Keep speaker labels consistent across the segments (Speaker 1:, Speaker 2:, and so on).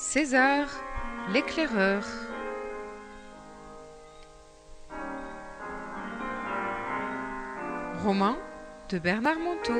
Speaker 1: César, l'éclaireur. Roman de Bernard Monteau.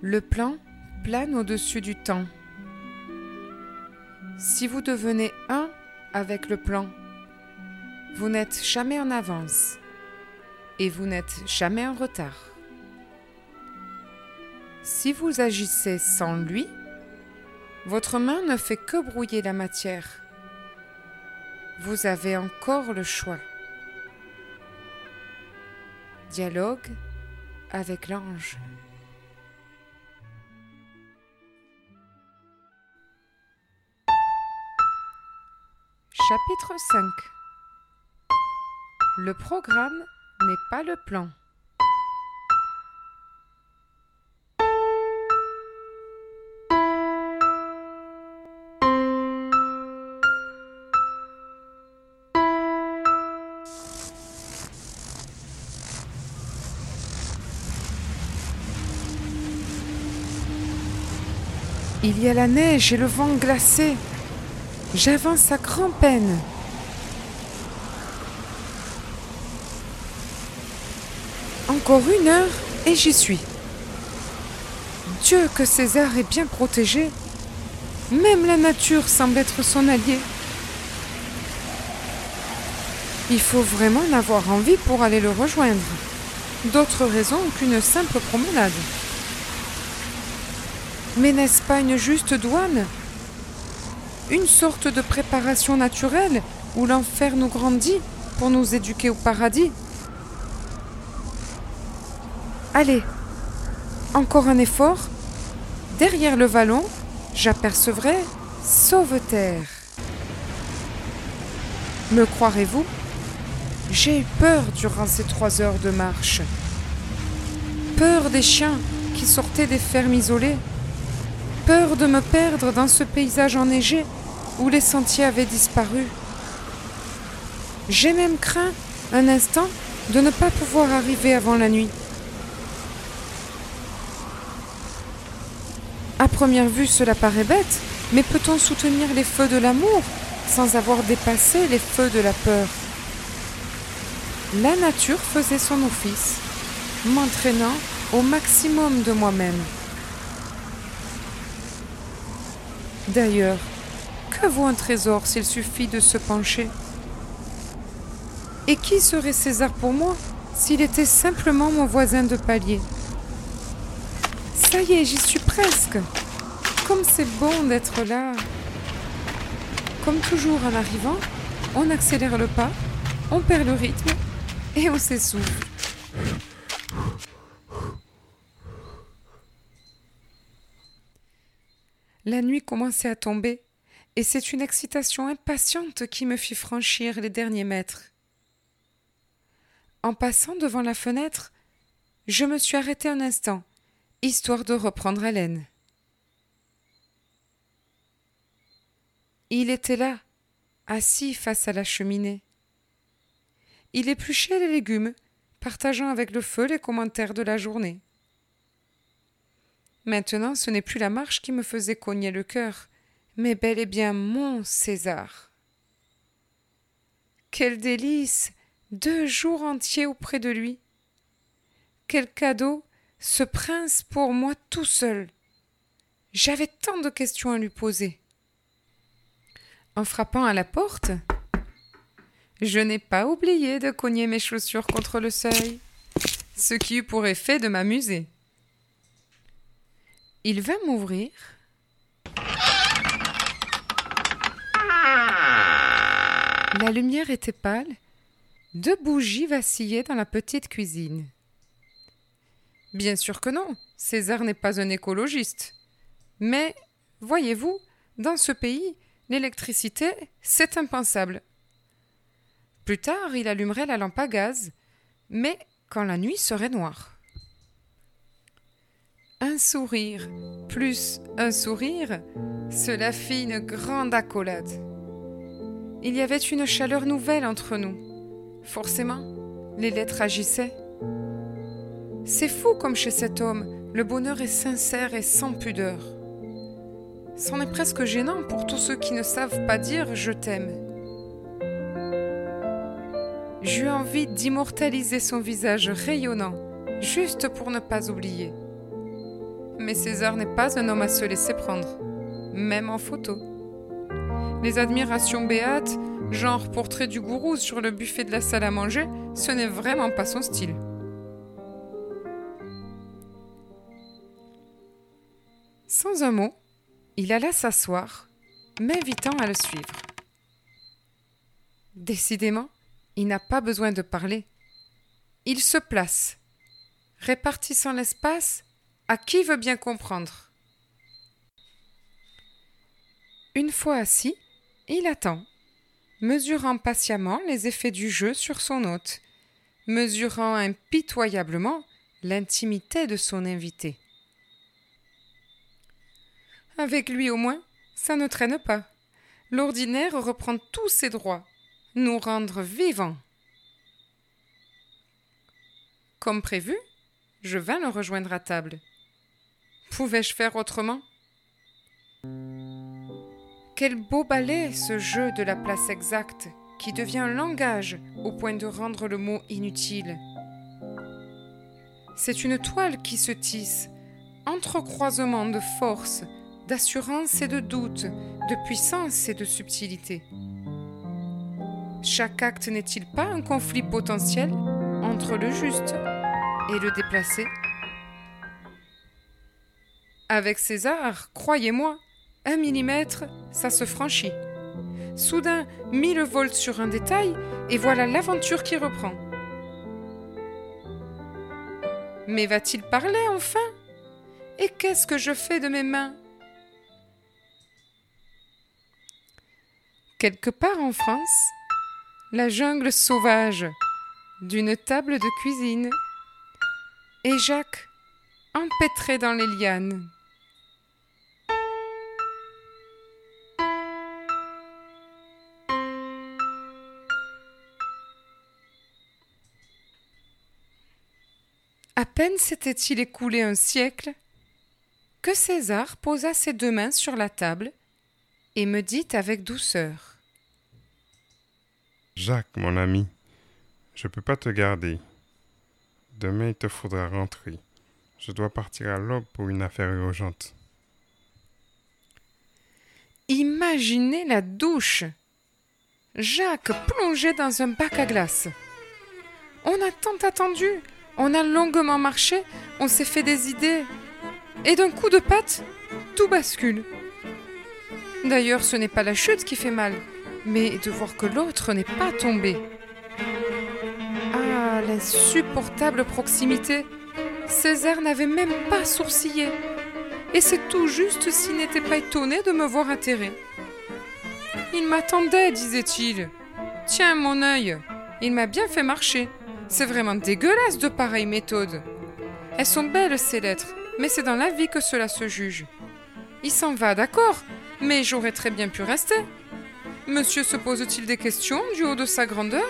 Speaker 1: Le plan plane au-dessus du temps. Si vous devenez un avec le plan, vous n'êtes jamais en avance et vous n'êtes jamais en retard. Si vous agissez sans lui, votre main ne fait que brouiller la matière. Vous avez encore le choix. Dialogue avec l'ange. Chapitre 5 Le programme n'est pas le plan. Il y a la neige et le vent glacé. J'avance à grand-peine. Encore une heure et j'y suis. Dieu que César est bien protégé. Même la nature semble être son allié. Il faut vraiment en avoir envie pour aller le rejoindre. D'autres raisons qu'une simple promenade. Mais n'est-ce pas une juste douane? Une sorte de préparation naturelle où l'enfer nous grandit pour nous éduquer au paradis Allez, encore un effort. Derrière le vallon, j'apercevrai Sauveterre. Me croirez-vous? J'ai eu peur durant ces trois heures de marche. Peur des chiens qui sortaient des fermes isolées peur de me perdre dans ce paysage enneigé où les sentiers avaient disparu. J'ai même craint un instant de ne pas pouvoir arriver avant la nuit. À première vue, cela paraît bête, mais peut-on soutenir les feux de l'amour sans avoir dépassé les feux de la peur? La nature faisait son office, m'entraînant au maximum de moi-même. D'ailleurs, que vaut un trésor s'il suffit de se pencher? Et qui serait César pour moi s'il était simplement mon voisin de palier? Ça y est, j'y suis presque. Comme c'est bon d'être là. Comme toujours en arrivant, on accélère le pas, on perd le rythme et on s'essouffle. La nuit commençait à tomber, et c'est une excitation impatiente qui me fit franchir les derniers mètres. En passant devant la fenêtre, je me suis arrêté un instant, histoire de reprendre haleine. Il était là, assis face à la cheminée. Il épluchait les légumes, partageant avec le feu les commentaires de la journée. Maintenant, ce n'est plus la marche qui me faisait cogner le cœur, mais bel et bien mon César. Quel délice Deux jours entiers auprès de lui. Quel cadeau Ce prince pour moi tout seul. J'avais tant de questions à lui poser. En frappant à la porte, je n'ai pas oublié de cogner mes chaussures contre le seuil, ce qui eut pour effet de m'amuser. Il va m'ouvrir. La lumière était pâle. Deux bougies vacillaient dans la petite cuisine. Bien sûr que non, César n'est pas un écologiste. Mais, voyez-vous, dans ce pays, l'électricité, c'est impensable. Plus tard, il allumerait la lampe à gaz, mais quand la nuit serait noire un sourire plus un sourire, cela fit une grande accolade. Il y avait une chaleur nouvelle entre nous. Forcément, les lettres agissaient. C'est fou comme chez cet homme, le bonheur est sincère et sans pudeur. C'en est presque gênant pour tous ceux qui ne savent pas dire je t'aime. J'eus envie d'immortaliser son visage rayonnant, juste pour ne pas oublier. Mais César n'est pas un homme à se laisser prendre, même en photo. Les admirations béates, genre portrait du gourou sur le buffet de la salle à manger, ce n'est vraiment pas son style. Sans un mot, il alla s'asseoir, m'invitant à le suivre. Décidément, il n'a pas besoin de parler. Il se place, répartissant l'espace à qui veut bien comprendre. Une fois assis, il attend, mesurant patiemment les effets du jeu sur son hôte, mesurant impitoyablement l'intimité de son invité. Avec lui au moins, ça ne traîne pas. L'ordinaire reprend tous ses droits, nous rendre vivants. Comme prévu, je vins le rejoindre à table. Pouvais-je faire autrement? Quel beau ballet ce jeu de la place exacte, qui devient langage au point de rendre le mot inutile. C'est une toile qui se tisse, entrecroisement de force, d'assurance et de doute, de puissance et de subtilité. Chaque acte n'est-il pas un conflit potentiel entre le juste et le déplacé? Avec César, croyez-moi, un millimètre, ça se franchit. Soudain, mille volts sur un détail, et voilà l'aventure qui reprend. Mais va-t-il parler enfin? Et qu'est-ce que je fais de mes mains? Quelque part en France, la jungle sauvage d'une table de cuisine et Jacques empêtré dans les lianes. À peine s'était-il écoulé un siècle que César posa ses deux mains sur la table et me dit avec douceur
Speaker 2: Jacques, mon ami, je ne peux pas te garder. Demain, il te faudra rentrer. Je dois partir à l'aube pour une affaire urgente.
Speaker 1: Imaginez la douche. Jacques plongé dans un bac à glace. On a tant attendu, on a longuement marché, on s'est fait des idées. Et d'un coup de patte, tout bascule. D'ailleurs, ce n'est pas la chute qui fait mal, mais de voir que l'autre n'est pas tombé. Ah, l'insupportable proximité. César n'avait même pas sourcillé. Et c'est tout juste s'il n'était pas étonné de me voir atterré. Il m'attendait, disait-il. Tiens, mon œil, il m'a bien fait marcher. C'est vraiment dégueulasse de pareilles méthodes. Elles sont belles, ces lettres, mais c'est dans la vie que cela se juge. Il s'en va, d'accord, mais j'aurais très bien pu rester. Monsieur se pose-t-il des questions du haut de sa grandeur?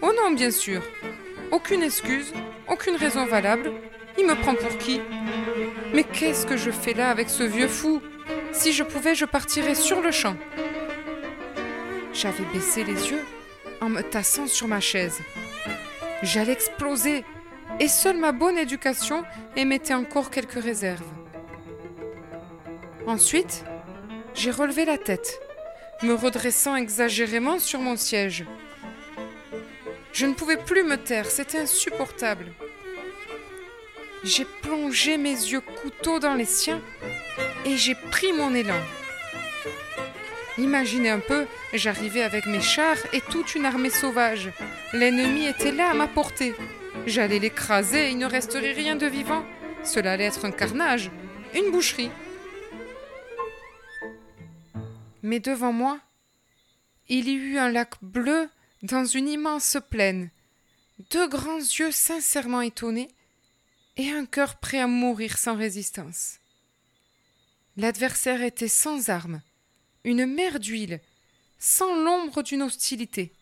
Speaker 1: Oh non, bien sûr. Aucune excuse, aucune raison valable. Il me prend pour qui? Mais qu'est-ce que je fais là avec ce vieux fou? Si je pouvais, je partirais sur le champ. J'avais baissé les yeux en me tassant sur ma chaise. J'allais exploser, et seule ma bonne éducation émettait encore quelques réserves. Ensuite, j'ai relevé la tête, me redressant exagérément sur mon siège. Je ne pouvais plus me taire, c'était insupportable. J'ai plongé mes yeux couteaux dans les siens et j'ai pris mon élan. Imaginez un peu, j'arrivais avec mes chars et toute une armée sauvage. L'ennemi était là à ma portée. J'allais l'écraser et il ne resterait rien de vivant. Cela allait être un carnage, une boucherie. Mais devant moi, il y eut un lac bleu dans une immense plaine, deux grands yeux sincèrement étonnés et un cœur prêt à mourir sans résistance. L'adversaire était sans armes, une mer d'huile, sans l'ombre d'une hostilité.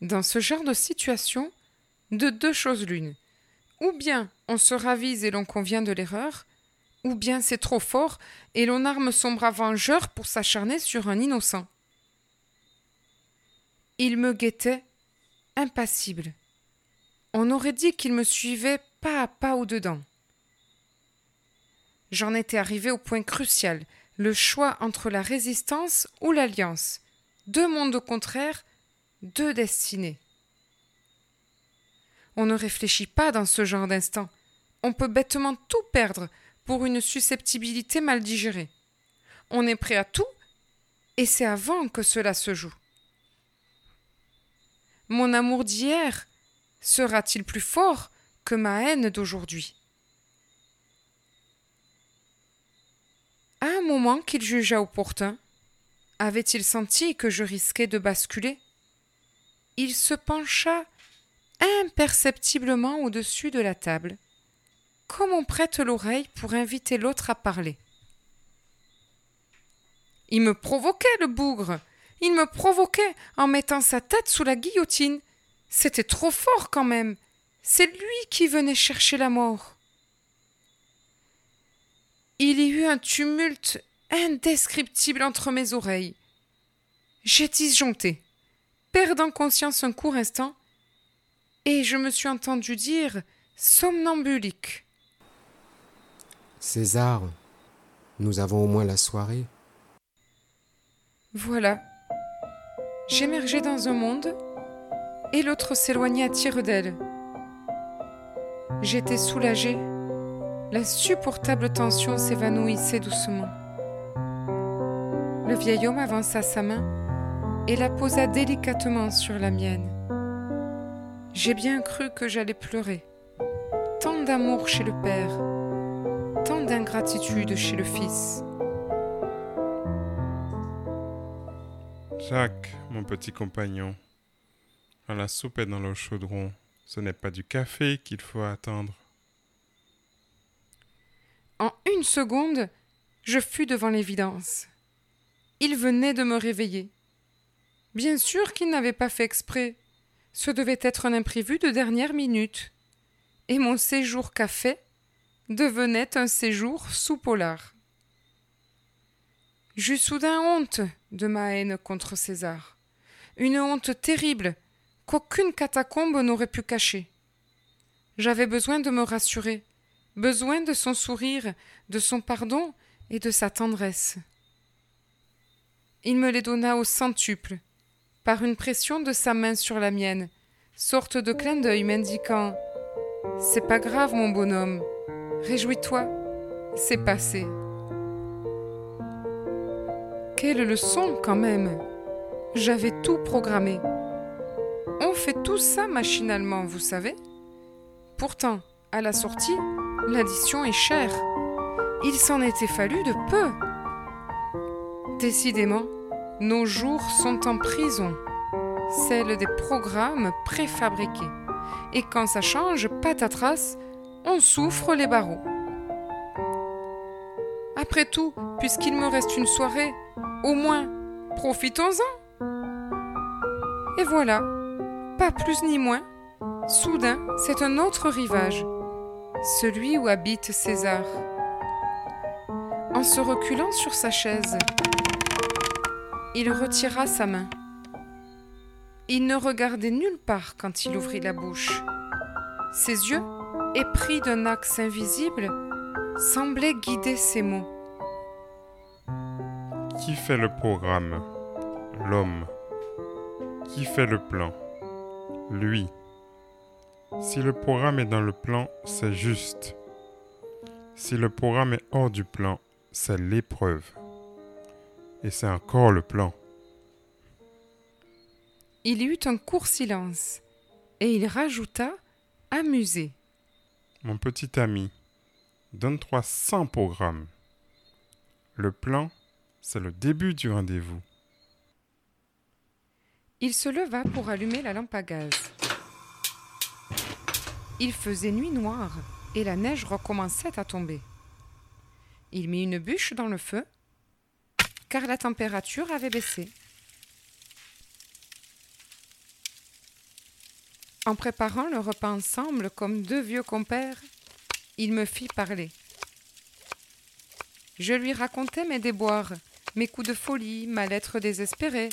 Speaker 1: Dans ce genre de situation, de deux choses l'une. Ou bien on se ravise et l'on convient de l'erreur, ou bien c'est trop fort et l'on arme son bras vengeur pour s'acharner sur un innocent. Il me guettait, impassible. On aurait dit qu'il me suivait pas à pas au-dedans. J'en étais arrivé au point crucial, le choix entre la résistance ou l'alliance. Deux mondes contraires, deux destinées. On ne réfléchit pas dans ce genre d'instant. On peut bêtement tout perdre pour une susceptibilité mal digérée. On est prêt à tout, et c'est avant que cela se joue. Mon amour d'hier sera-t-il plus fort que ma haine d'aujourd'hui? À un moment qu'il jugea opportun, avait-il senti que je risquais de basculer? Il se pencha imperceptiblement au-dessus de la table, comme on prête l'oreille pour inviter l'autre à parler. Il me provoquait, le bougre. Il me provoquait en mettant sa tête sous la guillotine. C'était trop fort quand même. C'est lui qui venait chercher la mort. Il y eut un tumulte indescriptible entre mes oreilles. J'ai disjoncté, perdant conscience un court instant, et je me suis entendu dire somnambulique.
Speaker 3: César, nous avons au moins la soirée.
Speaker 1: Voilà. J'émergeais dans un monde et l'autre s'éloignait à tire d'aile. J'étais soulagée. L'insupportable tension s'évanouissait doucement. Le vieil homme avança sa main et la posa délicatement sur la mienne. J'ai bien cru que j'allais pleurer. Tant d'amour chez le Père, tant d'ingratitude chez le Fils.
Speaker 2: Jacques, mon petit compagnon, la soupe est dans le chaudron, ce n'est pas du café qu'il faut attendre.
Speaker 1: En une seconde, je fus devant l'évidence. Il venait de me réveiller. Bien sûr qu'il n'avait pas fait exprès. Ce devait être un imprévu de dernière minute. Et mon séjour café devenait un séjour sous polar. J'eus soudain honte de ma haine contre César. Une honte terrible qu'aucune catacombe n'aurait pu cacher. J'avais besoin de me rassurer, besoin de son sourire, de son pardon et de sa tendresse. Il me les donna au centuple, par une pression de sa main sur la mienne, sorte de clin d'œil m'indiquant C'est pas grave, mon bonhomme, réjouis-toi, c'est passé. Quelle leçon quand même J'avais tout programmé. On fait tout ça machinalement, vous savez. Pourtant, à la sortie, l'addition est chère. Il s'en était fallu de peu. Décidément, nos jours sont en prison, celle des programmes préfabriqués. Et quand ça change, patatras, on souffre les barreaux. Après tout, puisqu'il me reste une soirée, au moins, profitons-en. Et voilà, pas plus ni moins, soudain, c'est un autre rivage, celui où habite César. En se reculant sur sa chaise, il retira sa main. Il ne regardait nulle part quand il ouvrit la bouche. Ses yeux, épris d'un axe invisible, semblaient guider ses mots.
Speaker 2: Qui fait le programme? L'homme. Qui fait le plan? Lui. Si le programme est dans le plan, c'est juste. Si le programme est hors du plan, c'est l'épreuve. Et c'est encore le plan.
Speaker 1: Il y eut un court silence, et il rajouta, amusé.
Speaker 2: Mon petit ami, donne-toi 100 programmes. Le plan, c'est le début du rendez-vous.
Speaker 1: Il se leva pour allumer la lampe à gaz. Il faisait nuit noire et la neige recommençait à tomber. Il mit une bûche dans le feu car la température avait baissé. En préparant le repas ensemble comme deux vieux compères, il me fit parler. Je lui racontai mes déboires, mes coups de folie, ma lettre désespérée,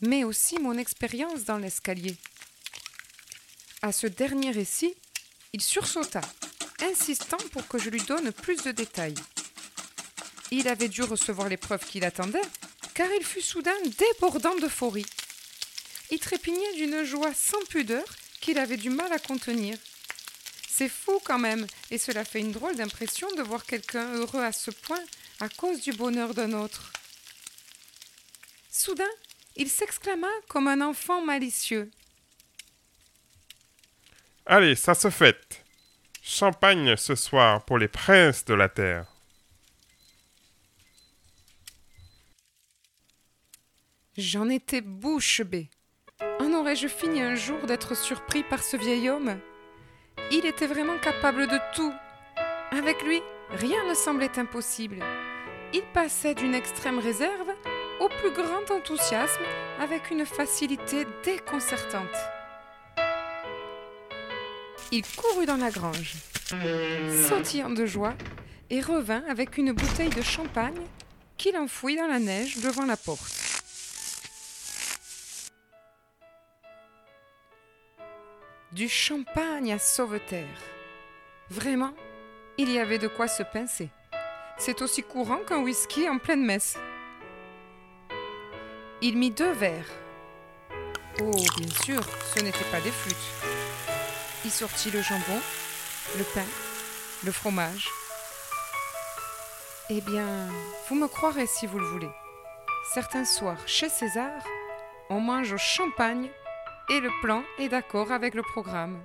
Speaker 1: mais aussi mon expérience dans l'escalier. À ce dernier récit, il sursauta, insistant pour que je lui donne plus de détails. Il avait dû recevoir l'épreuve qu'il attendait, car il fut soudain débordant d'euphorie. Il trépignait d'une joie sans pudeur qu'il avait du mal à contenir. C'est fou quand même, et cela fait une drôle d'impression de voir quelqu'un heureux à ce point à cause du bonheur d'un autre. Soudain, il s'exclama comme un enfant malicieux.
Speaker 2: Allez, ça se fête. Champagne ce soir pour les princes de la terre.
Speaker 1: J'en étais bouche bée. En aurais-je fini un jour d'être surpris par ce vieil homme? Il était vraiment capable de tout. Avec lui, rien ne semblait impossible. Il passait d'une extrême réserve au plus grand enthousiasme avec une facilité déconcertante. Il courut dans la grange, sautillant de joie, et revint avec une bouteille de champagne qu'il enfouit dans la neige devant la porte. Du champagne à sauveterre. Vraiment, il y avait de quoi se pincer. C'est aussi courant qu'un whisky en pleine messe. Il mit deux verres. Oh, bien sûr, ce n'étaient pas des flûtes. Sortit le jambon, le pain, le fromage. Eh bien, vous me croirez si vous le voulez. Certains soirs, chez César, on mange au champagne et le plan est d'accord avec le programme.